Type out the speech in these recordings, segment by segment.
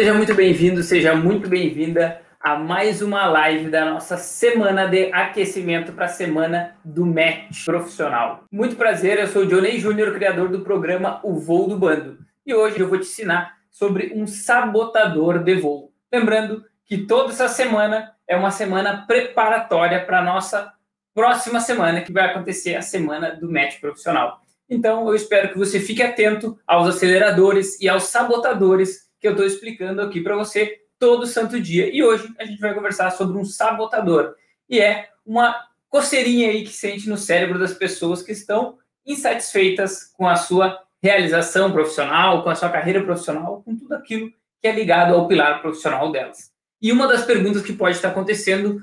Seja muito bem-vindo, seja muito bem-vinda a mais uma live da nossa semana de aquecimento para a semana do match profissional. Muito prazer, eu sou o Johnny Júnior, criador do programa O Voo do Bando. E hoje eu vou te ensinar sobre um sabotador de voo. Lembrando que toda essa semana é uma semana preparatória para a nossa próxima semana, que vai acontecer a semana do match profissional. Então, eu espero que você fique atento aos aceleradores e aos sabotadores que eu estou explicando aqui para você todo santo dia. E hoje a gente vai conversar sobre um sabotador. E é uma coceirinha aí que sente no cérebro das pessoas que estão insatisfeitas com a sua realização profissional, com a sua carreira profissional, com tudo aquilo que é ligado ao pilar profissional delas. E uma das perguntas que pode estar acontecendo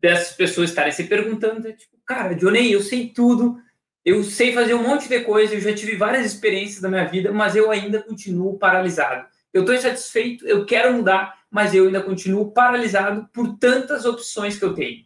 dessas pessoas estarem se perguntando é tipo, cara, Johnny, eu sei tudo, eu sei fazer um monte de coisa, eu já tive várias experiências da minha vida, mas eu ainda continuo paralisado. Eu estou insatisfeito, eu quero mudar, mas eu ainda continuo paralisado por tantas opções que eu tenho.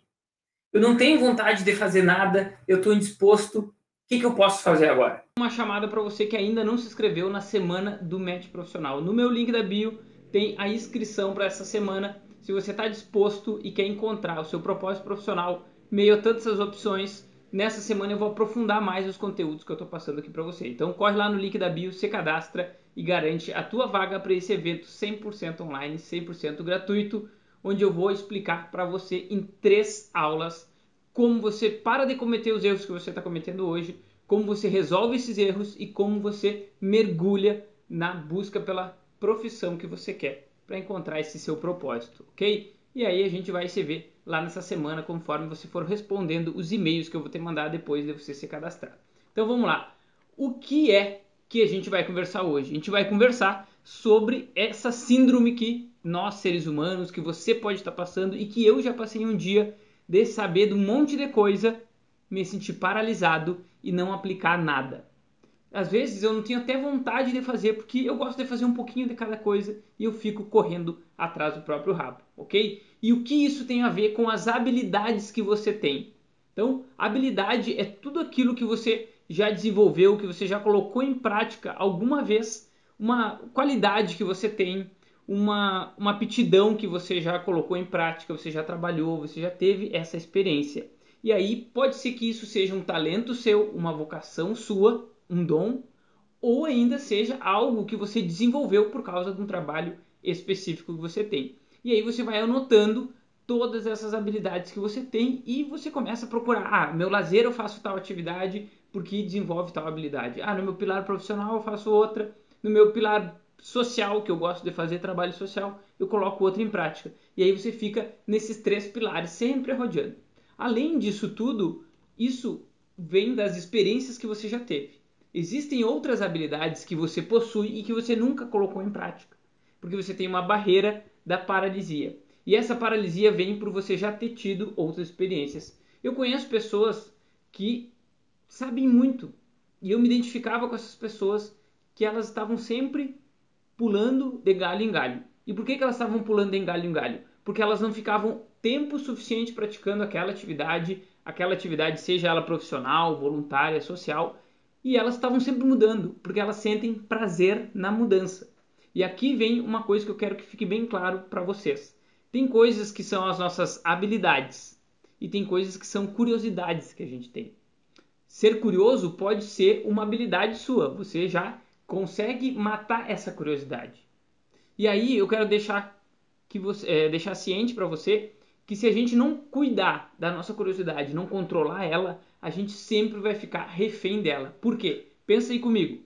Eu não tenho vontade de fazer nada, eu estou indisposto. O que, que eu posso fazer agora? Uma chamada para você que ainda não se inscreveu na semana do Match Profissional. No meu link da bio tem a inscrição para essa semana. Se você está disposto e quer encontrar o seu propósito profissional, meio a tantas opções, nessa semana eu vou aprofundar mais os conteúdos que eu estou passando aqui para você. Então corre lá no link da bio, se cadastra e garante a tua vaga para esse evento 100% online, 100% gratuito, onde eu vou explicar para você em três aulas como você para de cometer os erros que você está cometendo hoje, como você resolve esses erros e como você mergulha na busca pela profissão que você quer para encontrar esse seu propósito, ok? E aí a gente vai se ver lá nessa semana conforme você for respondendo os e-mails que eu vou te mandar depois de você se cadastrar. Então vamos lá. O que é que a gente vai conversar hoje. A gente vai conversar sobre essa síndrome que nós, seres humanos, que você pode estar passando e que eu já passei um dia de saber de um monte de coisa, me sentir paralisado e não aplicar nada. Às vezes eu não tenho até vontade de fazer, porque eu gosto de fazer um pouquinho de cada coisa e eu fico correndo atrás do próprio rabo, ok? E o que isso tem a ver com as habilidades que você tem? Então, habilidade é tudo aquilo que você já desenvolveu, que você já colocou em prática alguma vez, uma qualidade que você tem, uma, uma aptidão que você já colocou em prática, você já trabalhou, você já teve essa experiência. E aí pode ser que isso seja um talento seu, uma vocação sua, um dom, ou ainda seja algo que você desenvolveu por causa de um trabalho específico que você tem. E aí você vai anotando todas essas habilidades que você tem e você começa a procurar, ah, meu lazer eu faço tal atividade, porque desenvolve tal habilidade. Ah, no meu pilar profissional eu faço outra, no meu pilar social, que eu gosto de fazer trabalho social, eu coloco outra em prática. E aí você fica nesses três pilares sempre rodeando. Além disso tudo, isso vem das experiências que você já teve. Existem outras habilidades que você possui e que você nunca colocou em prática, porque você tem uma barreira da paralisia. E essa paralisia vem por você já ter tido outras experiências. Eu conheço pessoas que sabem muito. E eu me identificava com essas pessoas que elas estavam sempre pulando de galho em galho. E por que, que elas estavam pulando de galho em galho? Porque elas não ficavam tempo suficiente praticando aquela atividade, aquela atividade, seja ela profissional, voluntária, social, e elas estavam sempre mudando, porque elas sentem prazer na mudança. E aqui vem uma coisa que eu quero que fique bem claro para vocês. Tem coisas que são as nossas habilidades e tem coisas que são curiosidades que a gente tem. Ser curioso pode ser uma habilidade sua, você já consegue matar essa curiosidade. E aí eu quero deixar que você é, deixar ciente para você que se a gente não cuidar da nossa curiosidade, não controlar ela, a gente sempre vai ficar refém dela. Por quê? Pensa aí comigo.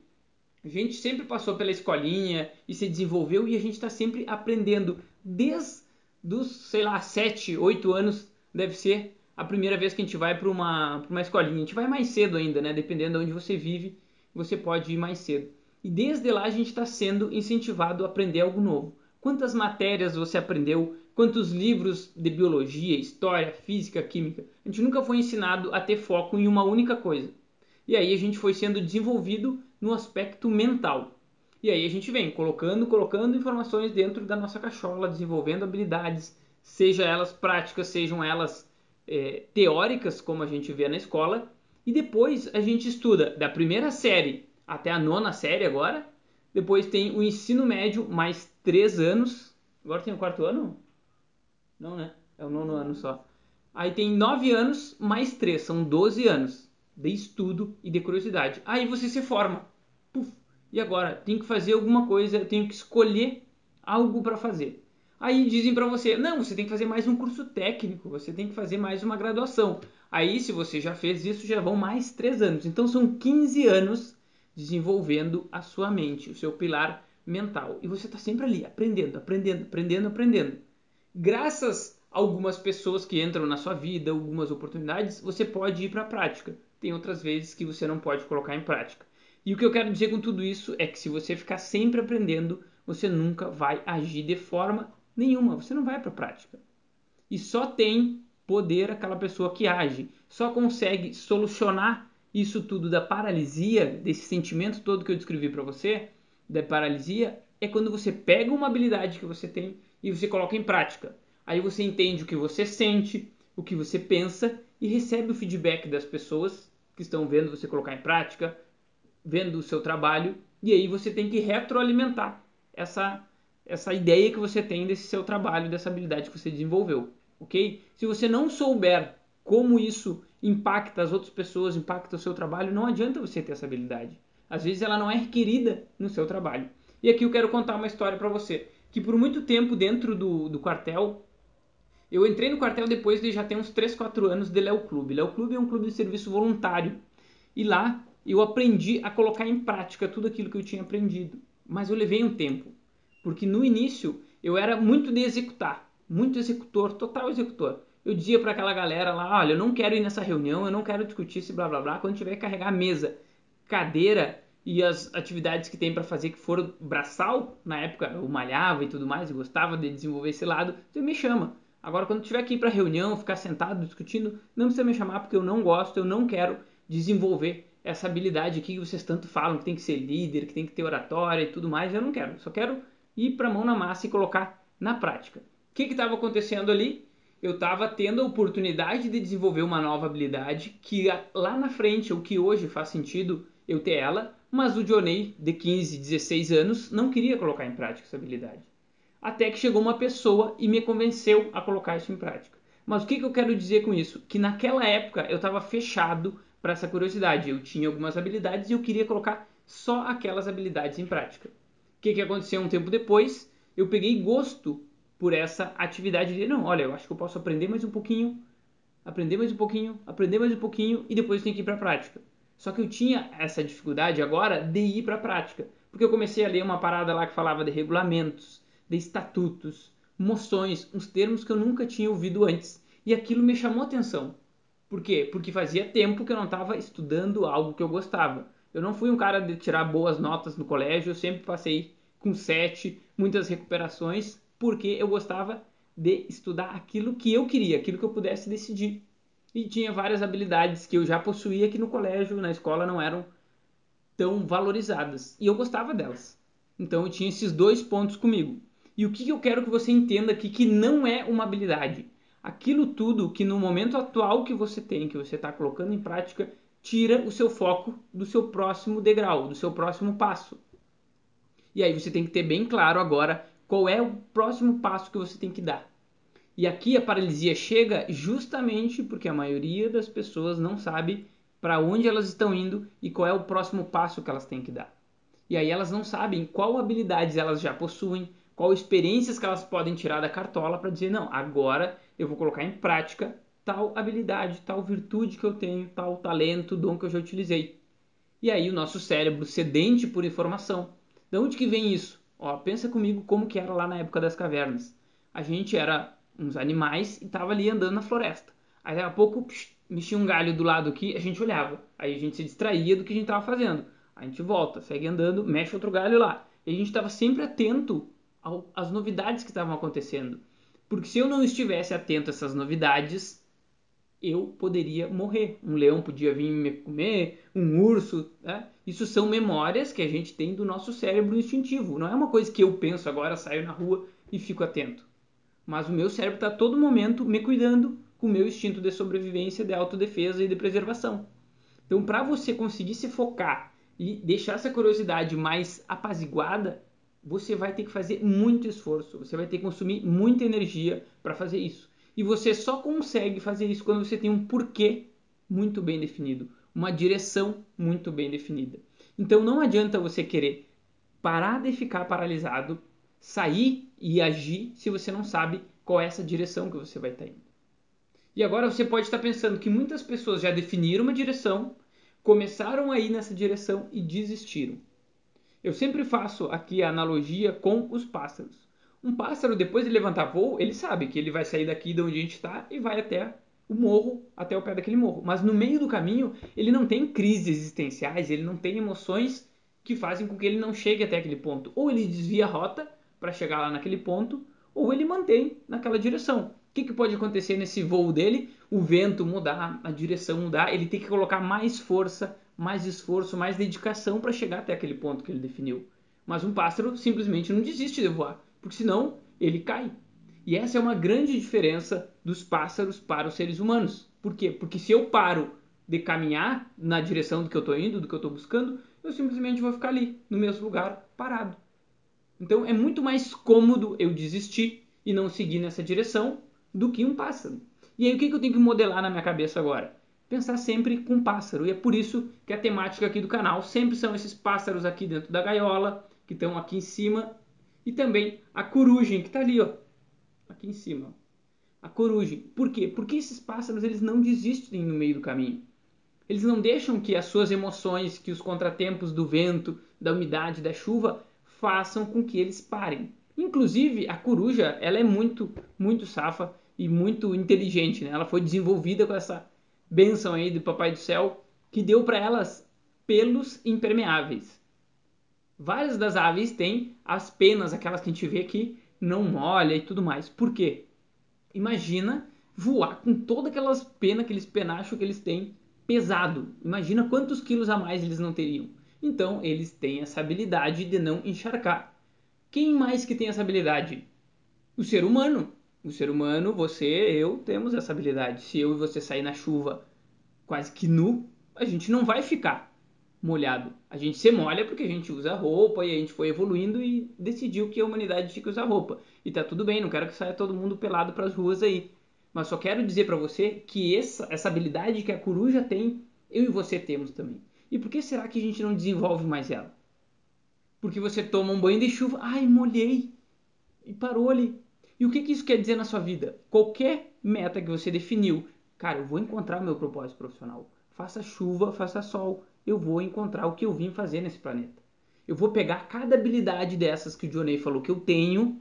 A gente sempre passou pela escolinha e se desenvolveu e a gente está sempre aprendendo desde os, sei lá, 7, 8 anos, deve ser, a primeira vez que a gente vai para uma, uma escolinha. A gente vai mais cedo ainda, né? Dependendo de onde você vive, você pode ir mais cedo. E desde lá a gente está sendo incentivado a aprender algo novo. Quantas matérias você aprendeu? Quantos livros de biologia, história, física, química? A gente nunca foi ensinado a ter foco em uma única coisa. E aí a gente foi sendo desenvolvido no aspecto mental. E aí a gente vem colocando, colocando informações dentro da nossa cachola, desenvolvendo habilidades, seja elas práticas, sejam elas é, teóricas, como a gente vê na escola, e depois a gente estuda da primeira série até a nona série agora, Depois tem o ensino médio, mais três anos. Agora tem o quarto ano? Não, né? É o nono ano só. Aí tem nove anos, mais três, são 12 anos de estudo e de curiosidade. Aí você se forma. Puf. E agora? Tenho que fazer alguma coisa, tenho que escolher algo para fazer. Aí dizem para você, não, você tem que fazer mais um curso técnico, você tem que fazer mais uma graduação. Aí, se você já fez isso, já vão mais três anos. Então, são 15 anos desenvolvendo a sua mente, o seu pilar mental. E você está sempre ali, aprendendo, aprendendo, aprendendo, aprendendo. Graças a algumas pessoas que entram na sua vida, algumas oportunidades, você pode ir para a prática. Tem outras vezes que você não pode colocar em prática. E o que eu quero dizer com tudo isso é que se você ficar sempre aprendendo, você nunca vai agir de forma nenhuma, você não vai para a prática. E só tem poder aquela pessoa que age. Só consegue solucionar isso tudo da paralisia, desse sentimento todo que eu descrevi para você, da paralisia, é quando você pega uma habilidade que você tem e você coloca em prática. Aí você entende o que você sente, o que você pensa e recebe o feedback das pessoas que estão vendo você colocar em prática, vendo o seu trabalho, e aí você tem que retroalimentar essa essa ideia que você tem desse seu trabalho, dessa habilidade que você desenvolveu ok? Se você não souber como isso impacta as outras pessoas, impacta o seu trabalho, não adianta você ter essa habilidade. Às vezes ela não é requerida no seu trabalho. E aqui eu quero contar uma história para você, que por muito tempo dentro do, do quartel, eu entrei no quartel depois de já ter uns 3, 4 anos de Léo Clube. Léo Clube é um clube de serviço voluntário. E lá eu aprendi a colocar em prática tudo aquilo que eu tinha aprendido. Mas eu levei um tempo. Porque no início eu era muito de executar muito executor, total executor. Eu dizia para aquela galera lá, olha, eu não quero ir nessa reunião, eu não quero discutir esse blá blá blá, quando tiver que carregar mesa, cadeira e as atividades que tem para fazer que foram braçal, na época eu malhava e tudo mais, e gostava de desenvolver esse lado, você me chama. Agora quando tiver que ir para reunião, ficar sentado discutindo, não precisa me chamar porque eu não gosto, eu não quero desenvolver essa habilidade aqui que vocês tanto falam, que tem que ser líder, que tem que ter oratória e tudo mais, eu não quero. Só quero ir para a mão na massa e colocar na prática que estava acontecendo ali? Eu estava tendo a oportunidade de desenvolver uma nova habilidade que lá na frente, o que hoje faz sentido eu ter ela, mas o Johnny, de 15, 16 anos, não queria colocar em prática essa habilidade. Até que chegou uma pessoa e me convenceu a colocar isso em prática. Mas o que, que eu quero dizer com isso? Que naquela época eu estava fechado para essa curiosidade. Eu tinha algumas habilidades e eu queria colocar só aquelas habilidades em prática. O que, que aconteceu um tempo depois? Eu peguei gosto por essa atividade de não, olha, eu acho que eu posso aprender mais um pouquinho, aprender mais um pouquinho, aprender mais um pouquinho e depois eu tenho que ir para a prática. Só que eu tinha essa dificuldade agora de ir para a prática, porque eu comecei a ler uma parada lá que falava de regulamentos, de estatutos, moções, uns termos que eu nunca tinha ouvido antes, e aquilo me chamou atenção. Por quê? Porque fazia tempo que eu não estava estudando algo que eu gostava. Eu não fui um cara de tirar boas notas no colégio, eu sempre passei com sete, muitas recuperações, porque eu gostava de estudar aquilo que eu queria, aquilo que eu pudesse decidir. E tinha várias habilidades que eu já possuía que no colégio, na escola não eram tão valorizadas. E eu gostava delas. Então eu tinha esses dois pontos comigo. E o que eu quero que você entenda aqui que não é uma habilidade. Aquilo tudo que no momento atual que você tem, que você está colocando em prática, tira o seu foco do seu próximo degrau, do seu próximo passo. E aí você tem que ter bem claro agora qual é o próximo passo que você tem que dar? E aqui a paralisia chega justamente porque a maioria das pessoas não sabe para onde elas estão indo e qual é o próximo passo que elas têm que dar. E aí elas não sabem qual habilidades elas já possuem, qual experiências que elas podem tirar da cartola para dizer, não, agora eu vou colocar em prática tal habilidade, tal virtude que eu tenho, tal talento, dom que eu já utilizei. E aí o nosso cérebro sedente por informação. De onde que vem isso? Ó, pensa comigo como que era lá na época das cavernas. A gente era uns animais e tava ali andando na floresta. Aí daqui a pouco psh, mexia um galho do lado aqui, a gente olhava. Aí a gente se distraía do que a gente tava fazendo. A gente volta, segue andando, mexe outro galho lá. E a gente estava sempre atento às novidades que estavam acontecendo. Porque se eu não estivesse atento a essas novidades, eu poderia morrer. Um leão podia vir me comer, um urso. Né? Isso são memórias que a gente tem do nosso cérebro instintivo. Não é uma coisa que eu penso agora, saio na rua e fico atento. Mas o meu cérebro está todo momento me cuidando com o meu instinto de sobrevivência, de autodefesa e de preservação. Então, para você conseguir se focar e deixar essa curiosidade mais apaziguada, você vai ter que fazer muito esforço, você vai ter que consumir muita energia para fazer isso. E você só consegue fazer isso quando você tem um porquê muito bem definido, uma direção muito bem definida. Então não adianta você querer parar de ficar paralisado, sair e agir se você não sabe qual é essa direção que você vai estar indo. E agora você pode estar pensando que muitas pessoas já definiram uma direção, começaram a ir nessa direção e desistiram. Eu sempre faço aqui a analogia com os pássaros. Um pássaro, depois de levantar voo, ele sabe que ele vai sair daqui de onde a gente está e vai até o morro, até o pé daquele morro. Mas no meio do caminho, ele não tem crises existenciais, ele não tem emoções que fazem com que ele não chegue até aquele ponto. Ou ele desvia a rota para chegar lá naquele ponto, ou ele mantém naquela direção. O que, que pode acontecer nesse voo dele? O vento mudar, a direção mudar, ele tem que colocar mais força, mais esforço, mais dedicação para chegar até aquele ponto que ele definiu. Mas um pássaro simplesmente não desiste de voar porque senão ele cai. E essa é uma grande diferença dos pássaros para os seres humanos. Por quê? Porque se eu paro de caminhar na direção do que eu estou indo, do que eu estou buscando, eu simplesmente vou ficar ali, no mesmo lugar, parado. Então é muito mais cômodo eu desistir e não seguir nessa direção do que um pássaro. E aí o que eu tenho que modelar na minha cabeça agora? Pensar sempre com pássaro. E é por isso que a temática aqui do canal sempre são esses pássaros aqui dentro da gaiola, que estão aqui em cima e também a corugem, que está ali, ó, aqui em cima. A corugem. Por quê? Porque esses pássaros eles não desistem no meio do caminho. Eles não deixam que as suas emoções, que os contratempos do vento, da umidade, da chuva, façam com que eles parem. Inclusive, a coruja, ela é muito, muito safa e muito inteligente, né? Ela foi desenvolvida com essa benção aí do Papai do Céu, que deu para elas pelos impermeáveis. Várias das aves têm as penas, aquelas que a gente vê que não molha e tudo mais. Por quê? Imagina voar com todas aquelas penas, aqueles penachos que eles têm pesado. Imagina quantos quilos a mais eles não teriam. Então, eles têm essa habilidade de não encharcar. Quem mais que tem essa habilidade? O ser humano. O ser humano, você, eu, temos essa habilidade. Se eu e você sair na chuva quase que nu, a gente não vai ficar molhado. A gente se molha porque a gente usa roupa e a gente foi evoluindo e decidiu que a humanidade tinha que usar roupa. E tá tudo bem, não quero que saia todo mundo pelado para as ruas aí. Mas só quero dizer para você que essa, essa habilidade que a coruja tem, eu e você temos também. E por que será que a gente não desenvolve mais ela? Porque você toma um banho de chuva, ai, molhei, e parou ali. E o que, que isso quer dizer na sua vida? Qualquer meta que você definiu, cara, eu vou encontrar o meu propósito profissional. Faça chuva, faça sol, eu vou encontrar o que eu vim fazer nesse planeta. Eu vou pegar cada habilidade dessas que o Johnny falou que eu tenho,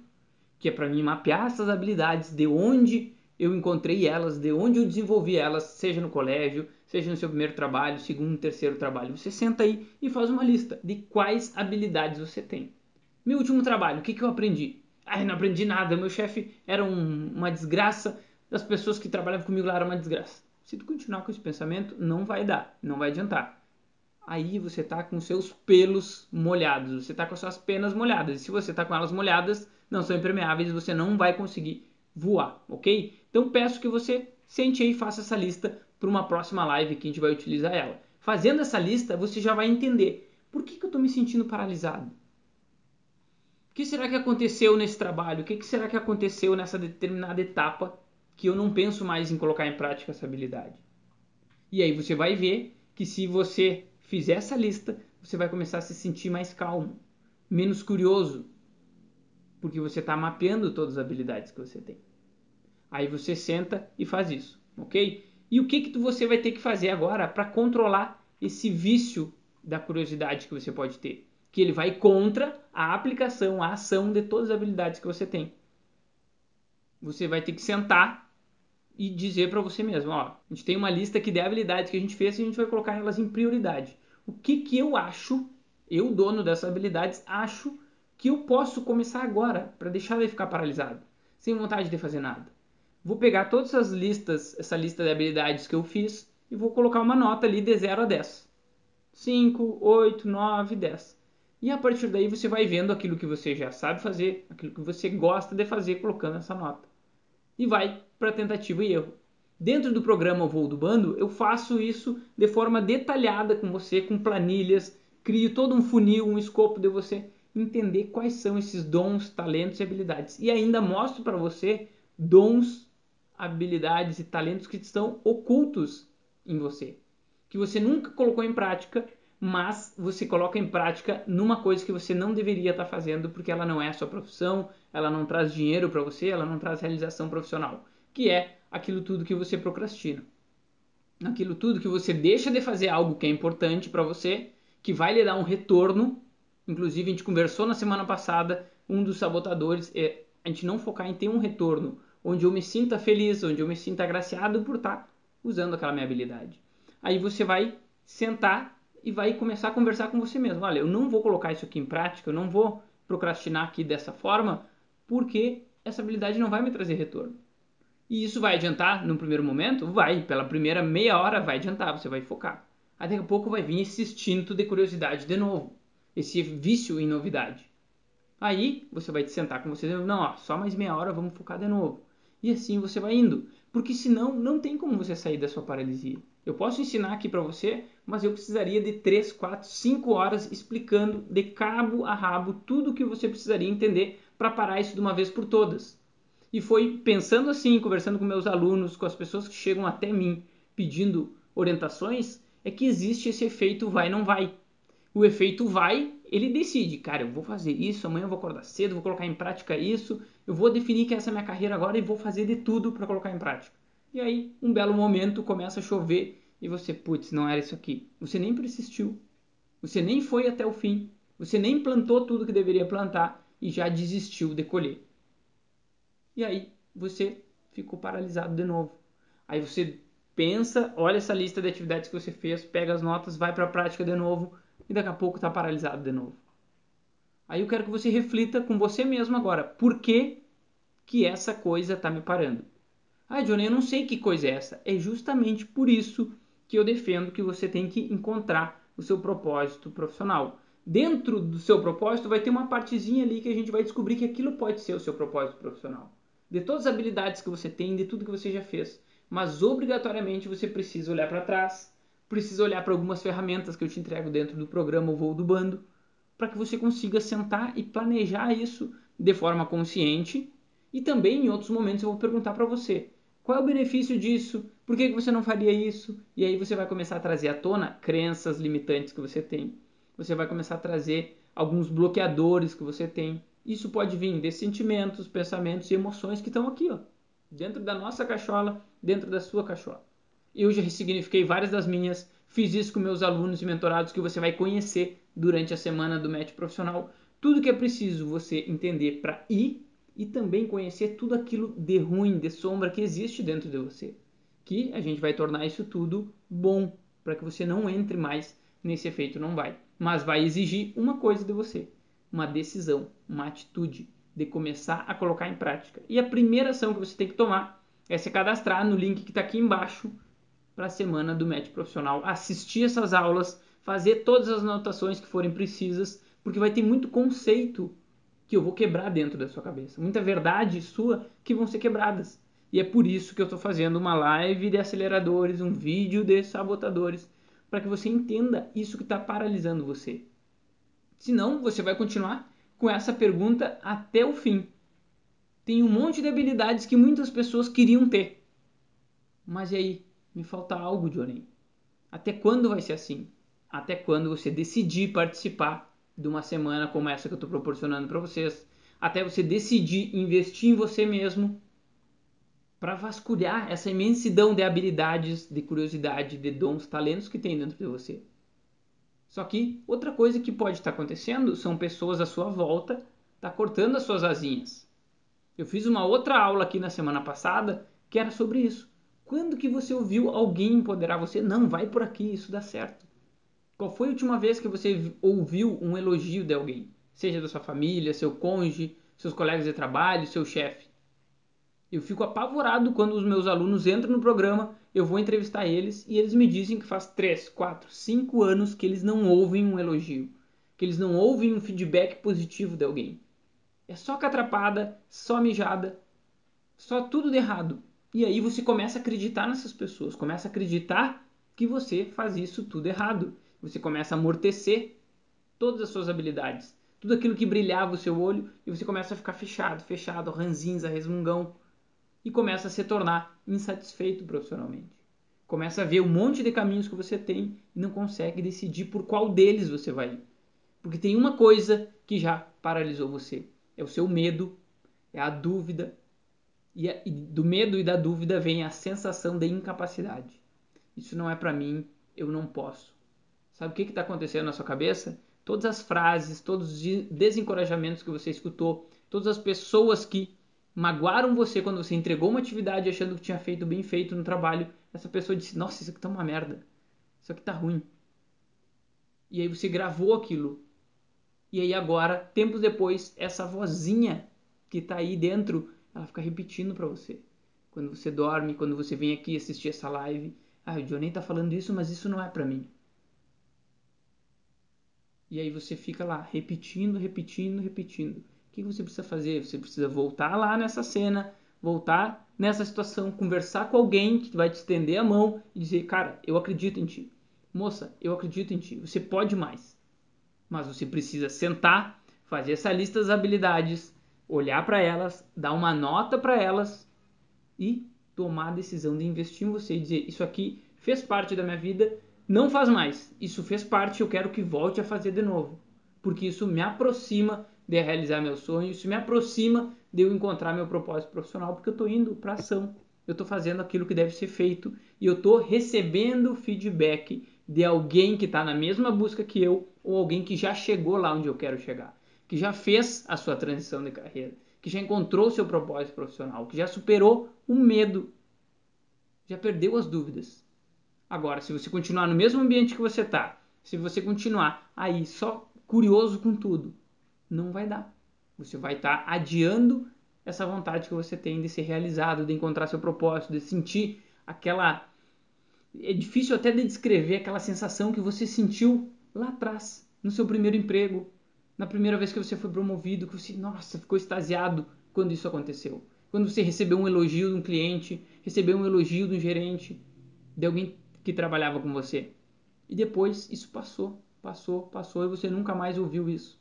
que é para mim mapear essas habilidades, de onde eu encontrei elas, de onde eu desenvolvi elas, seja no colégio, seja no seu primeiro trabalho, segundo, terceiro trabalho. Você senta aí e faz uma lista de quais habilidades você tem. Meu último trabalho, o que, que eu aprendi? Ah, não aprendi nada. Meu chefe era um, uma desgraça. As pessoas que trabalhavam comigo lá eram uma desgraça. Se tu continuar com esse pensamento, não vai dar, não vai adiantar aí você está com seus pelos molhados, você está com as suas penas molhadas. E se você está com elas molhadas, não são impermeáveis, você não vai conseguir voar, ok? Então peço que você sente aí e faça essa lista para uma próxima live que a gente vai utilizar ela. Fazendo essa lista, você já vai entender por que, que eu estou me sentindo paralisado. O que será que aconteceu nesse trabalho? O que, que será que aconteceu nessa determinada etapa que eu não penso mais em colocar em prática essa habilidade? E aí você vai ver que se você fizer essa lista, você vai começar a se sentir mais calmo, menos curioso, porque você está mapeando todas as habilidades que você tem. Aí você senta e faz isso, ok? E o que, que você vai ter que fazer agora para controlar esse vício da curiosidade que você pode ter? Que ele vai contra a aplicação, a ação de todas as habilidades que você tem. Você vai ter que sentar e dizer para você mesmo, ó, a gente tem uma lista aqui de habilidades que a gente fez e a gente vai colocar elas em prioridade. O que que eu acho, eu dono dessas habilidades, acho que eu posso começar agora para deixar de ficar paralisado, sem vontade de fazer nada. Vou pegar todas essas listas, essa lista de habilidades que eu fiz e vou colocar uma nota ali de 0 a 10. 5, 8, 9, 10. E a partir daí você vai vendo aquilo que você já sabe fazer, aquilo que você gosta de fazer colocando essa nota. E vai para tentativa e erro. Dentro do programa Voo do Bando, eu faço isso de forma detalhada com você, com planilhas, crio todo um funil, um escopo de você entender quais são esses dons, talentos e habilidades. E ainda mostro para você dons, habilidades e talentos que estão ocultos em você, que você nunca colocou em prática, mas você coloca em prática numa coisa que você não deveria estar fazendo porque ela não é a sua profissão, ela não traz dinheiro para você, ela não traz realização profissional, que é aquilo tudo que você procrastina. Aquilo tudo que você deixa de fazer algo que é importante para você, que vai lhe dar um retorno. Inclusive, a gente conversou na semana passada, um dos sabotadores é a gente não focar em ter um retorno onde eu me sinta feliz, onde eu me sinta agraciado por estar usando aquela minha habilidade. Aí você vai sentar e vai começar a conversar com você mesmo. Olha, eu não vou colocar isso aqui em prática, eu não vou procrastinar aqui dessa forma, porque essa habilidade não vai me trazer retorno. E isso vai adiantar no primeiro momento? Vai. Pela primeira meia hora vai adiantar, você vai focar. Aí daqui a pouco vai vir esse instinto de curiosidade de novo. Esse vício em novidade. Aí você vai te sentar com você e não, ó, só mais meia hora, vamos focar de novo. E assim você vai indo. Porque senão não tem como você sair da sua paralisia. Eu posso ensinar aqui para você, mas eu precisaria de 3, 4, 5 horas explicando de cabo a rabo tudo o que você precisaria entender para parar isso de uma vez por todas. E foi pensando assim, conversando com meus alunos, com as pessoas que chegam até mim pedindo orientações, é que existe esse efeito vai não vai. O efeito vai, ele decide, cara, eu vou fazer isso, amanhã eu vou acordar cedo, vou colocar em prática isso, eu vou definir que essa é a minha carreira agora e vou fazer de tudo para colocar em prática. E aí, um belo momento começa a chover e você, putz, não era isso aqui. Você nem persistiu. Você nem foi até o fim. Você nem plantou tudo que deveria plantar e já desistiu de colher. E aí você ficou paralisado de novo. Aí você pensa, olha essa lista de atividades que você fez, pega as notas, vai para a prática de novo e daqui a pouco está paralisado de novo. Aí eu quero que você reflita com você mesmo agora. Por que, que essa coisa está me parando? Ah, Johnny, eu não sei que coisa é essa. É justamente por isso que eu defendo que você tem que encontrar o seu propósito profissional dentro do seu propósito vai ter uma partezinha ali que a gente vai descobrir que aquilo pode ser o seu propósito profissional. De todas as habilidades que você tem, de tudo que você já fez. Mas obrigatoriamente você precisa olhar para trás, precisa olhar para algumas ferramentas que eu te entrego dentro do programa O Voo do Bando, para que você consiga sentar e planejar isso de forma consciente. E também em outros momentos eu vou perguntar para você: qual é o benefício disso? Por que você não faria isso? E aí você vai começar a trazer à tona crenças limitantes que você tem você vai começar a trazer alguns bloqueadores que você tem. Isso pode vir de sentimentos, pensamentos e emoções que estão aqui, ó, dentro da nossa cachola, dentro da sua cachola. Eu já ressignifiquei várias das minhas, fiz isso com meus alunos e mentorados que você vai conhecer durante a semana do Match Profissional. Tudo que é preciso você entender para ir e também conhecer tudo aquilo de ruim, de sombra que existe dentro de você. Que a gente vai tornar isso tudo bom, para que você não entre mais nesse efeito não vai mas vai exigir uma coisa de você: uma decisão, uma atitude de começar a colocar em prática. E a primeira ação que você tem que tomar é se cadastrar no link que está aqui embaixo para a semana do Match Profissional, assistir essas aulas, fazer todas as anotações que forem precisas, porque vai ter muito conceito que eu vou quebrar dentro da sua cabeça, muita verdade sua que vão ser quebradas. E é por isso que eu estou fazendo uma live de aceleradores, um vídeo de sabotadores, para que você entenda isso que está paralisando você. Senão, você vai continuar com essa pergunta até o fim. Tem um monte de habilidades que muitas pessoas queriam ter. Mas e aí? Me falta algo, Johnny. Até quando vai ser assim? Até quando você decidir participar de uma semana como essa que eu estou proporcionando para vocês. Até você decidir investir em você mesmo para vasculhar essa imensidão de habilidades, de curiosidade, de dons, talentos que tem dentro de você. Só que outra coisa que pode estar acontecendo são pessoas à sua volta tá cortando as suas asinhas. Eu fiz uma outra aula aqui na semana passada que era sobre isso. Quando que você ouviu alguém empoderar você? Não, vai por aqui, isso dá certo. Qual foi a última vez que você ouviu um elogio de alguém? Seja da sua família, seu cônjuge, seus colegas de trabalho, seu chefe. Eu fico apavorado quando os meus alunos entram no programa, eu vou entrevistar eles e eles me dizem que faz 3, 4, 5 anos que eles não ouvem um elogio, que eles não ouvem um feedback positivo de alguém. É só catrapada, só mijada, só tudo de errado. E aí você começa a acreditar nessas pessoas, começa a acreditar que você faz isso tudo errado. Você começa a amortecer todas as suas habilidades, tudo aquilo que brilhava o seu olho e você começa a ficar fechado, fechado, ranzinza, resmungão e começa a se tornar insatisfeito profissionalmente. Começa a ver um monte de caminhos que você tem e não consegue decidir por qual deles você vai ir. Porque tem uma coisa que já paralisou você: é o seu medo, é a dúvida. E, do medo e da dúvida vem a sensação de incapacidade. Isso não é para mim, eu não posso. Sabe o que está acontecendo na sua cabeça? Todas as frases, todos os desencorajamentos que você escutou, todas as pessoas que magoaram você quando você entregou uma atividade achando que tinha feito bem feito no trabalho, essa pessoa disse: Nossa, isso aqui tá uma merda. Isso aqui tá ruim. E aí você gravou aquilo. E aí agora, tempos depois, essa vozinha que tá aí dentro, ela fica repetindo para você. Quando você dorme, quando você vem aqui assistir essa live, ah, o Johnny tá falando isso, mas isso não é para mim. E aí você fica lá repetindo, repetindo, repetindo. Que você precisa fazer? Você precisa voltar lá nessa cena, voltar nessa situação, conversar com alguém que vai te estender a mão e dizer: Cara, eu acredito em ti. Moça, eu acredito em ti. Você pode mais. Mas você precisa sentar, fazer essa lista das habilidades, olhar para elas, dar uma nota para elas e tomar a decisão de investir em você e dizer: Isso aqui fez parte da minha vida, não faz mais. Isso fez parte, eu quero que volte a fazer de novo. Porque isso me aproxima de realizar meu sonho, isso me aproxima de eu encontrar meu propósito profissional, porque eu estou indo para ação. Eu estou fazendo aquilo que deve ser feito e eu estou recebendo feedback de alguém que está na mesma busca que eu ou alguém que já chegou lá onde eu quero chegar, que já fez a sua transição de carreira, que já encontrou seu propósito profissional, que já superou o medo, já perdeu as dúvidas. Agora, se você continuar no mesmo ambiente que você está, se você continuar aí só curioso com tudo, não vai dar. Você vai estar tá adiando essa vontade que você tem de ser realizado, de encontrar seu propósito, de sentir aquela. É difícil até de descrever aquela sensação que você sentiu lá atrás, no seu primeiro emprego, na primeira vez que você foi promovido, que você, nossa, ficou extasiado quando isso aconteceu. Quando você recebeu um elogio de um cliente, recebeu um elogio de um gerente, de alguém que trabalhava com você. E depois isso passou, passou, passou e você nunca mais ouviu isso.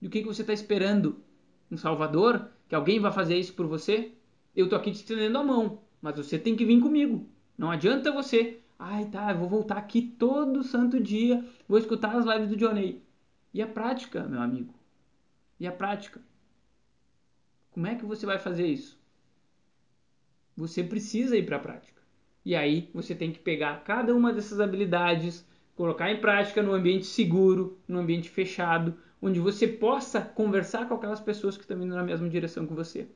E o que, que você está esperando? Um Salvador? Que alguém vai fazer isso por você? Eu tô aqui te estendendo a mão, mas você tem que vir comigo. Não adianta você, ai tá, eu vou voltar aqui todo santo dia, vou escutar as lives do Johnny. E a prática, meu amigo? E a prática? Como é que você vai fazer isso? Você precisa ir para a prática. E aí você tem que pegar cada uma dessas habilidades, colocar em prática no ambiente seguro, no ambiente fechado, onde você possa conversar com aquelas pessoas que estão indo na mesma direção que você.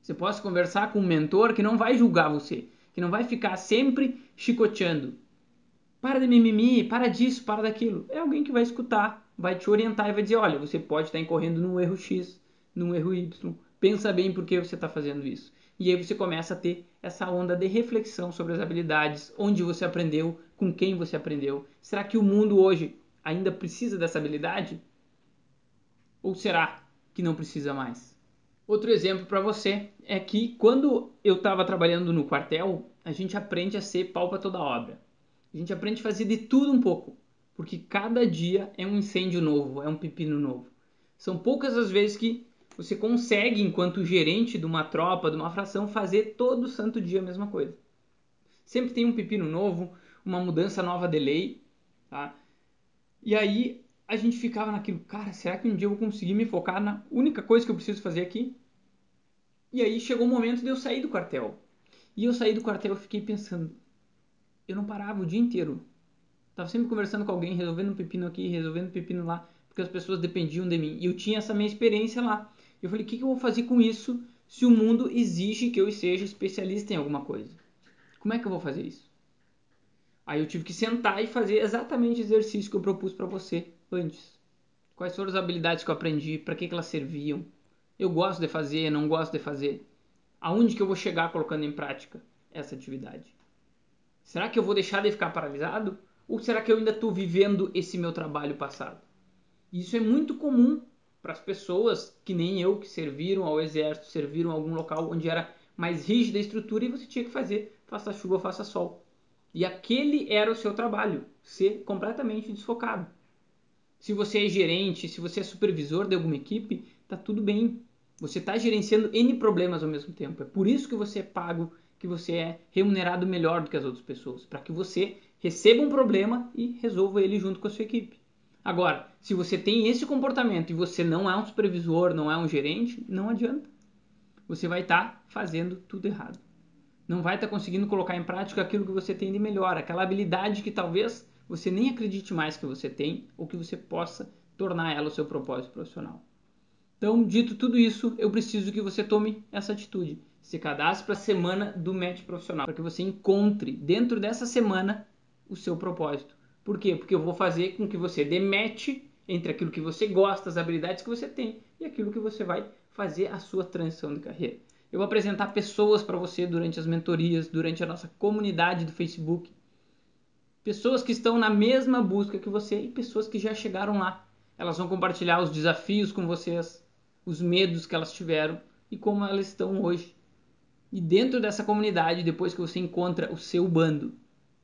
Você possa conversar com um mentor que não vai julgar você, que não vai ficar sempre chicoteando, para de mimimi, para disso, para daquilo. É alguém que vai escutar, vai te orientar e vai dizer: olha, você pode estar incorrendo num erro X, num erro Y. Pensa bem por que você está fazendo isso. E aí você começa a ter essa onda de reflexão sobre as habilidades, onde você aprendeu, com quem você aprendeu. Será que o mundo hoje ainda precisa dessa habilidade? Ou será que não precisa mais? Outro exemplo para você é que quando eu estava trabalhando no quartel, a gente aprende a ser pau para toda obra. A gente aprende a fazer de tudo um pouco, porque cada dia é um incêndio novo, é um pepino novo. São poucas as vezes que você consegue, enquanto gerente de uma tropa, de uma fração, fazer todo santo dia a mesma coisa. Sempre tem um pepino novo, uma mudança nova de lei, tá? E aí a gente ficava naquilo, cara, será que um dia eu vou conseguir me focar na única coisa que eu preciso fazer aqui? E aí chegou o momento de eu sair do quartel. E eu saí do quartel e fiquei pensando, eu não parava o dia inteiro. Tava sempre conversando com alguém, resolvendo um pepino aqui, resolvendo um pepino lá, porque as pessoas dependiam de mim. E eu tinha essa minha experiência lá. Eu falei, o que, que eu vou fazer com isso se o mundo exige que eu seja especialista em alguma coisa? Como é que eu vou fazer isso? Aí eu tive que sentar e fazer exatamente o exercício que eu propus para você antes. Quais foram as habilidades que eu aprendi, para que, que elas serviam? Eu gosto de fazer, não gosto de fazer? Aonde que eu vou chegar colocando em prática essa atividade? Será que eu vou deixar de ficar paralisado? Ou será que eu ainda estou vivendo esse meu trabalho passado? Isso é muito comum para as pessoas que nem eu, que serviram ao exército, serviram a algum local onde era mais rígida a estrutura e você tinha que fazer, faça chuva, faça sol. E aquele era o seu trabalho, ser completamente desfocado. Se você é gerente, se você é supervisor de alguma equipe, tá tudo bem. Você está gerenciando N problemas ao mesmo tempo. É por isso que você é pago, que você é remunerado melhor do que as outras pessoas, para que você receba um problema e resolva ele junto com a sua equipe. Agora, se você tem esse comportamento e você não é um supervisor, não é um gerente, não adianta. Você vai estar tá fazendo tudo errado. Não vai estar tá conseguindo colocar em prática aquilo que você tem de melhor, aquela habilidade que talvez você nem acredite mais que você tem ou que você possa tornar ela o seu propósito profissional. Então, dito tudo isso, eu preciso que você tome essa atitude. Se cadastre para a semana do match profissional, para que você encontre dentro dessa semana o seu propósito. Por quê? Porque eu vou fazer com que você demete entre aquilo que você gosta, as habilidades que você tem e aquilo que você vai fazer a sua transição de carreira. Eu vou apresentar pessoas para você durante as mentorias, durante a nossa comunidade do Facebook. Pessoas que estão na mesma busca que você e pessoas que já chegaram lá. Elas vão compartilhar os desafios com vocês, os medos que elas tiveram e como elas estão hoje. E dentro dessa comunidade, depois que você encontra o seu bando,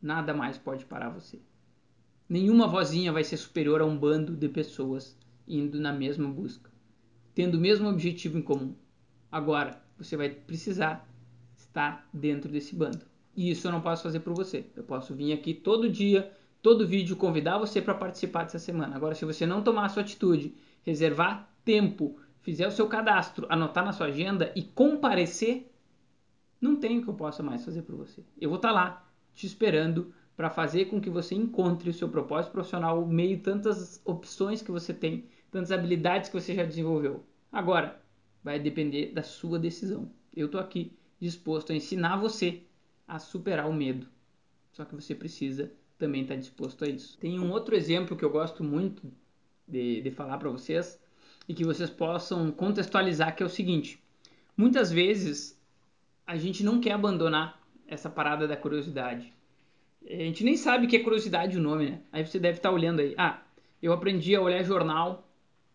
nada mais pode parar você. Nenhuma vozinha vai ser superior a um bando de pessoas indo na mesma busca, tendo o mesmo objetivo em comum. Agora, você vai precisar estar dentro desse bando. E isso eu não posso fazer por você. Eu posso vir aqui todo dia, todo vídeo, convidar você para participar dessa semana. Agora, se você não tomar a sua atitude, reservar tempo fizer o seu cadastro, anotar na sua agenda e comparecer, não tem o que eu possa mais fazer por você. Eu vou estar tá lá te esperando para fazer com que você encontre o seu propósito profissional, meio tantas opções que você tem, tantas habilidades que você já desenvolveu. Agora, vai depender da sua decisão. Eu estou aqui disposto a ensinar você a superar o medo. Só que você precisa também estar tá disposto a isso. Tem um outro exemplo que eu gosto muito de, de falar para vocês, e que vocês possam contextualizar, que é o seguinte: muitas vezes a gente não quer abandonar essa parada da curiosidade. A gente nem sabe que é curiosidade o nome, né? Aí você deve estar olhando aí. Ah, eu aprendi a olhar jornal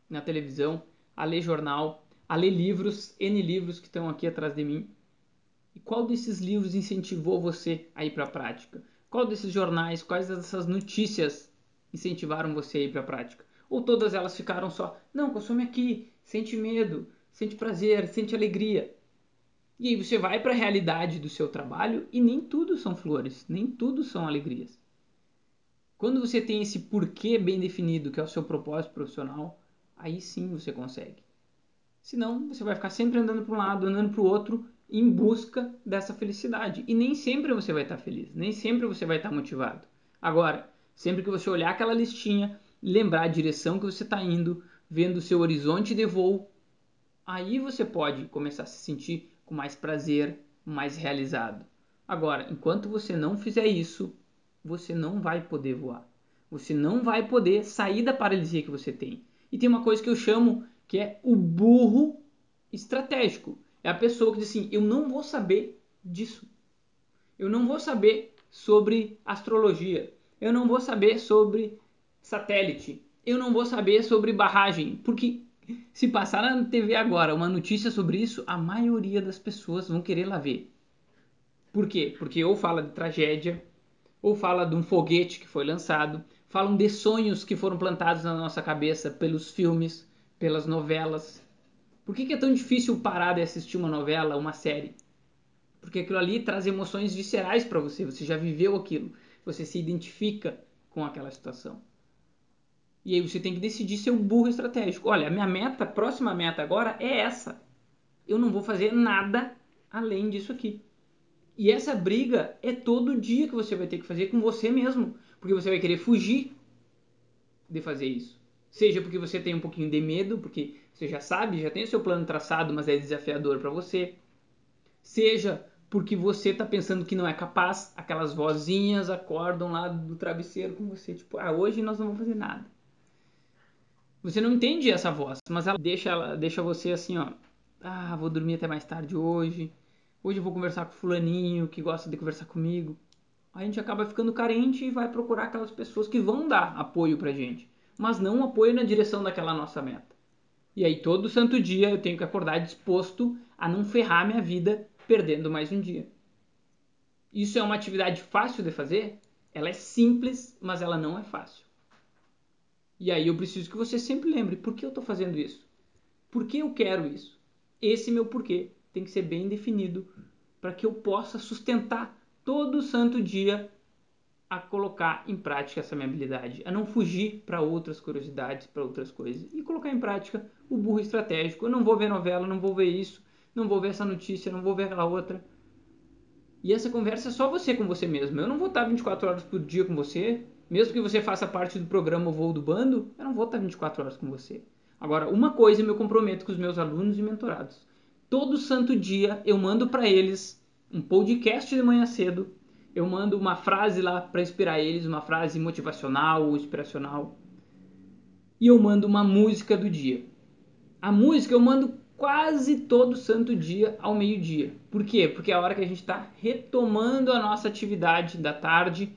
na televisão, a ler jornal, a ler livros, N livros que estão aqui atrás de mim. E qual desses livros incentivou você a ir para a prática? Qual desses jornais, quais dessas notícias incentivaram você a ir para a prática? Ou todas elas ficaram só, não, consome aqui, sente medo, sente prazer, sente alegria. E aí você vai para a realidade do seu trabalho e nem tudo são flores, nem tudo são alegrias. Quando você tem esse porquê bem definido, que é o seu propósito profissional, aí sim você consegue. Senão, você vai ficar sempre andando para um lado, andando para o outro, em busca dessa felicidade. E nem sempre você vai estar feliz, nem sempre você vai estar motivado. Agora, sempre que você olhar aquela listinha lembrar a direção que você está indo, vendo o seu horizonte de voo, aí você pode começar a se sentir com mais prazer, mais realizado. Agora, enquanto você não fizer isso, você não vai poder voar. Você não vai poder sair da paralisia que você tem. E tem uma coisa que eu chamo que é o burro estratégico. É a pessoa que diz assim: eu não vou saber disso. Eu não vou saber sobre astrologia. Eu não vou saber sobre satélite. Eu não vou saber sobre barragem, porque se passar na TV agora uma notícia sobre isso, a maioria das pessoas vão querer lá ver. Por quê? Porque ou fala de tragédia, ou fala de um foguete que foi lançado, falam de sonhos que foram plantados na nossa cabeça pelos filmes, pelas novelas. Por que, que é tão difícil parar de assistir uma novela, uma série? Porque aquilo ali traz emoções viscerais para você, você já viveu aquilo, você se identifica com aquela situação. E aí você tem que decidir ser um burro estratégico. Olha, a minha meta, a próxima meta agora é essa. Eu não vou fazer nada além disso aqui. E essa briga é todo dia que você vai ter que fazer com você mesmo. Porque você vai querer fugir de fazer isso. Seja porque você tem um pouquinho de medo, porque você já sabe, já tem o seu plano traçado, mas é desafiador para você. Seja porque você está pensando que não é capaz, aquelas vozinhas acordam lá do travesseiro com você, tipo, ah, hoje nós não vamos fazer nada. Você não entende essa voz, mas ela deixa, ela deixa você assim, ó. Ah, vou dormir até mais tarde hoje. Hoje eu vou conversar com fulaninho que gosta de conversar comigo. A gente acaba ficando carente e vai procurar aquelas pessoas que vão dar apoio pra gente, mas não apoio na direção daquela nossa meta. E aí todo santo dia eu tenho que acordar disposto a não ferrar minha vida perdendo mais um dia. Isso é uma atividade fácil de fazer? Ela é simples, mas ela não é fácil. E aí eu preciso que você sempre lembre por que eu estou fazendo isso. Por que eu quero isso? Esse meu porquê tem que ser bem definido para que eu possa sustentar todo santo dia a colocar em prática essa minha habilidade, a não fugir para outras curiosidades, para outras coisas e colocar em prática o burro estratégico. Eu não vou ver novela, não vou ver isso, não vou ver essa notícia, não vou ver aquela outra. E essa conversa é só você com você mesmo. Eu não vou estar 24 horas por dia com você, mesmo que você faça parte do programa Voo do Bando, eu não vou estar 24 horas com você. Agora, uma coisa eu me comprometo com os meus alunos e mentorados. Todo santo dia eu mando para eles um podcast de manhã cedo eu mando uma frase lá para inspirar eles, uma frase motivacional ou inspiracional. E eu mando uma música do dia. A música eu mando quase todo santo dia ao meio-dia. Por quê? Porque é a hora que a gente está retomando a nossa atividade da tarde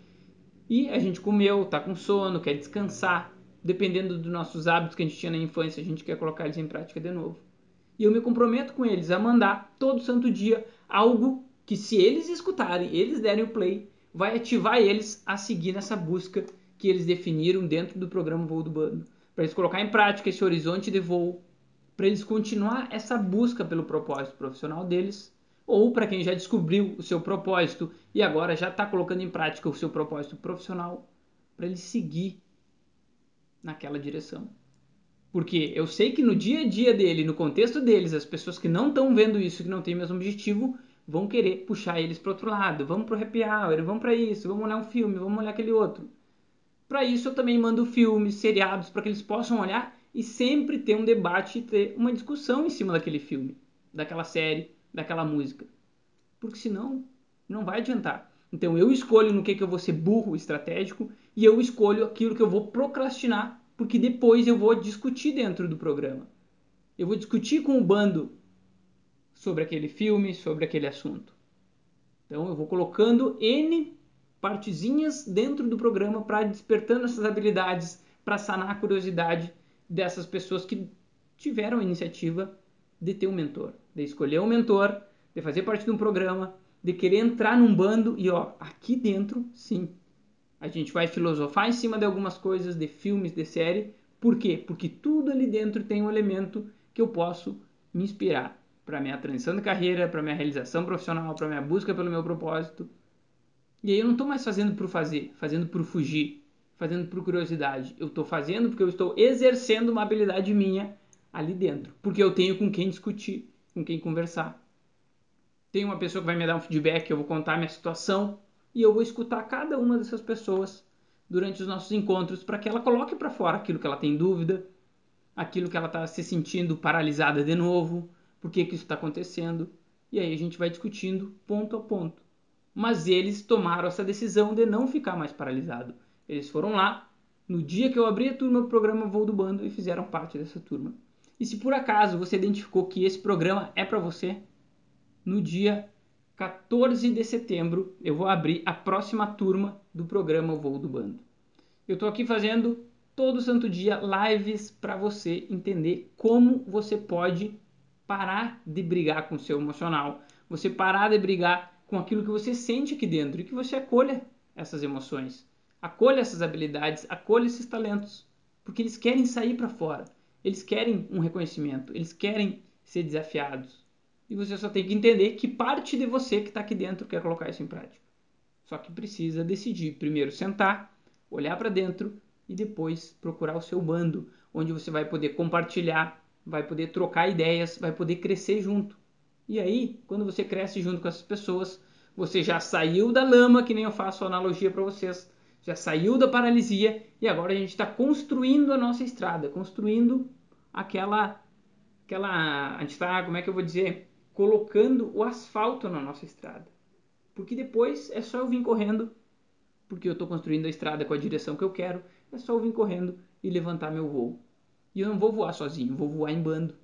e a gente comeu, está com sono, quer descansar. Dependendo dos nossos hábitos que a gente tinha na infância, a gente quer colocar eles em prática de novo. E eu me comprometo com eles a mandar todo santo dia algo que se eles escutarem, eles derem o play, vai ativar eles a seguir nessa busca que eles definiram dentro do programa Voo do Bando, para eles colocar em prática esse horizonte de voo, para eles continuar essa busca pelo propósito profissional deles, ou para quem já descobriu o seu propósito e agora já está colocando em prática o seu propósito profissional, para ele seguir naquela direção. Porque eu sei que no dia a dia dele, no contexto deles, as pessoas que não estão vendo isso, que não têm o mesmo objetivo, vão querer puxar eles para outro lado. Vamos pro happy hour, vamos para isso, vamos olhar um filme, vamos olhar aquele outro. Para isso eu também mando filmes, seriados para que eles possam olhar e sempre ter um debate e ter uma discussão em cima daquele filme, daquela série, daquela música. Porque senão não vai adiantar. Então eu escolho no que, que eu vou ser burro estratégico e eu escolho aquilo que eu vou procrastinar, porque depois eu vou discutir dentro do programa. Eu vou discutir com o bando sobre aquele filme, sobre aquele assunto. Então eu vou colocando N partezinhas dentro do programa para despertando essas habilidades, para sanar a curiosidade dessas pessoas que tiveram a iniciativa de ter um mentor, de escolher um mentor, de fazer parte de um programa, de querer entrar num bando e ó, aqui dentro, sim, a gente vai filosofar em cima de algumas coisas, de filmes, de série. Por quê? Porque tudo ali dentro tem um elemento que eu posso me inspirar para minha transição de carreira, para minha realização profissional, para minha busca pelo meu propósito. E aí eu não estou mais fazendo por fazer, fazendo por fugir, fazendo por curiosidade. Eu estou fazendo porque eu estou exercendo uma habilidade minha ali dentro, porque eu tenho com quem discutir, com quem conversar. Tem uma pessoa que vai me dar um feedback, eu vou contar a minha situação e eu vou escutar cada uma dessas pessoas durante os nossos encontros para que ela coloque para fora aquilo que ela tem dúvida, aquilo que ela está se sentindo paralisada de novo, por que, que isso está acontecendo, e aí a gente vai discutindo ponto a ponto. Mas eles tomaram essa decisão de não ficar mais paralisado. Eles foram lá no dia que eu abri a turma do programa Voo do Bando e fizeram parte dessa turma. E se por acaso você identificou que esse programa é para você, no dia 14 de setembro eu vou abrir a próxima turma do programa Voo do Bando. Eu estou aqui fazendo todo santo dia lives para você entender como você pode parar de brigar com o seu emocional, você parar de brigar com aquilo que você sente aqui dentro e que você acolha essas emoções, acolha essas habilidades, acolha esses talentos, porque eles querem sair para fora, eles querem um reconhecimento, eles querem ser desafiados. E você só tem que entender que parte de você que está aqui dentro quer colocar isso em prática. Só que precisa decidir primeiro sentar, olhar para dentro e depois procurar o seu bando, onde você vai poder compartilhar vai poder trocar ideias, vai poder crescer junto. E aí, quando você cresce junto com essas pessoas, você já saiu da lama, que nem eu faço analogia para vocês, já saiu da paralisia e agora a gente está construindo a nossa estrada, construindo aquela, aquela, a gente está, como é que eu vou dizer, colocando o asfalto na nossa estrada. Porque depois é só eu vir correndo, porque eu estou construindo a estrada com a direção que eu quero, é só eu vir correndo e levantar meu voo. Eu não vou voar sozinho, vou voar em bando.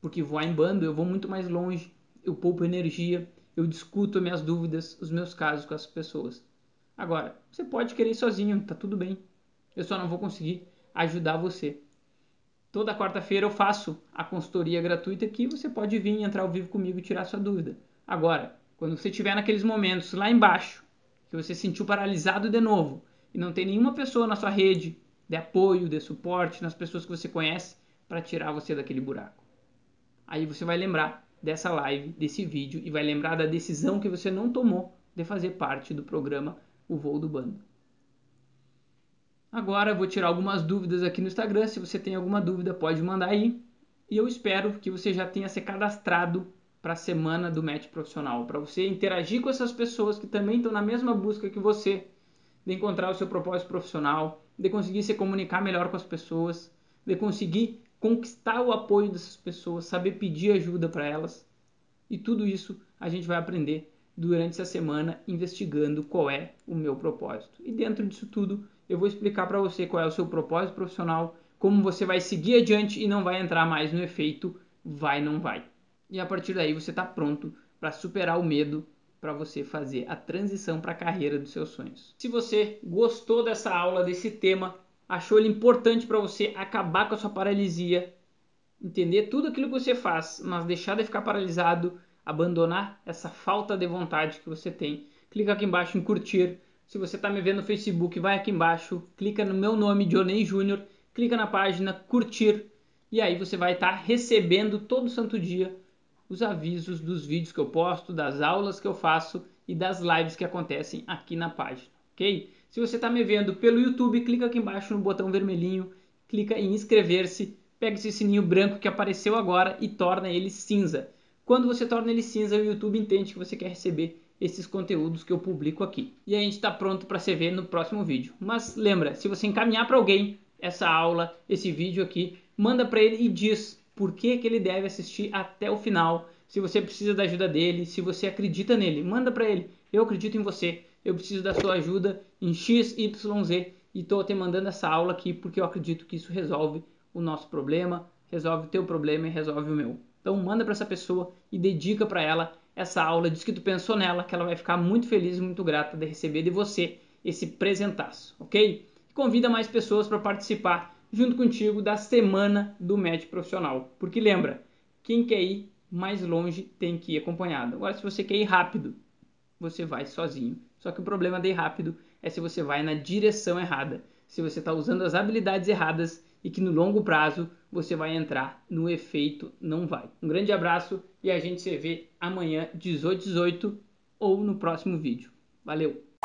Porque voar em bando eu vou muito mais longe, eu poupo energia, eu discuto minhas dúvidas, os meus casos com as pessoas. Agora, você pode querer ir sozinho, tá tudo bem. Eu só não vou conseguir ajudar você. Toda quarta-feira eu faço a consultoria gratuita que você pode vir entrar ao vivo comigo e tirar sua dúvida. Agora, quando você estiver naqueles momentos lá embaixo, que você sentiu paralisado de novo e não tem nenhuma pessoa na sua rede dê apoio, dê suporte nas pessoas que você conhece para tirar você daquele buraco. Aí você vai lembrar dessa live, desse vídeo e vai lembrar da decisão que você não tomou de fazer parte do programa O Voo do Bando. Agora vou tirar algumas dúvidas aqui no Instagram. Se você tem alguma dúvida, pode mandar aí. E eu espero que você já tenha se cadastrado para a semana do match profissional, para você interagir com essas pessoas que também estão na mesma busca que você, de encontrar o seu propósito profissional, de conseguir se comunicar melhor com as pessoas, de conseguir conquistar o apoio dessas pessoas, saber pedir ajuda para elas. E tudo isso a gente vai aprender durante essa semana investigando qual é o meu propósito. E dentro disso tudo, eu vou explicar para você qual é o seu propósito profissional, como você vai seguir adiante e não vai entrar mais no efeito vai não vai. E a partir daí você está pronto para superar o medo para você fazer a transição para a carreira dos seus sonhos. Se você gostou dessa aula, desse tema, achou ele importante para você acabar com a sua paralisia, entender tudo aquilo que você faz, mas deixar de ficar paralisado, abandonar essa falta de vontade que você tem, clica aqui embaixo em curtir. Se você está me vendo no Facebook, vai aqui embaixo, clica no meu nome, Johnny Júnior, clica na página curtir e aí você vai estar tá recebendo todo santo dia os avisos dos vídeos que eu posto, das aulas que eu faço e das lives que acontecem aqui na página, ok? Se você está me vendo pelo YouTube, clica aqui embaixo no botão vermelhinho, clica em inscrever-se, pega esse sininho branco que apareceu agora e torna ele cinza. Quando você torna ele cinza, o YouTube entende que você quer receber esses conteúdos que eu publico aqui. E a gente está pronto para se ver no próximo vídeo. Mas lembra, se você encaminhar para alguém essa aula, esse vídeo aqui, manda para ele e diz por que, que ele deve assistir até o final, se você precisa da ajuda dele, se você acredita nele, manda para ele. Eu acredito em você, eu preciso da sua ajuda em X, Y, Z e estou te mandando essa aula aqui porque eu acredito que isso resolve o nosso problema, resolve o teu problema e resolve o meu. Então manda para essa pessoa e dedica para ela essa aula, diz que tu pensou nela, que ela vai ficar muito feliz e muito grata de receber de você esse presentaço, ok? Convida mais pessoas para participar junto contigo da semana do médico profissional. Porque lembra, quem quer ir mais longe tem que ir acompanhado. Agora, se você quer ir rápido, você vai sozinho. Só que o problema de ir rápido é se você vai na direção errada, se você está usando as habilidades erradas e que no longo prazo você vai entrar no efeito não vai. Um grande abraço e a gente se vê amanhã 18 18 ou no próximo vídeo. Valeu!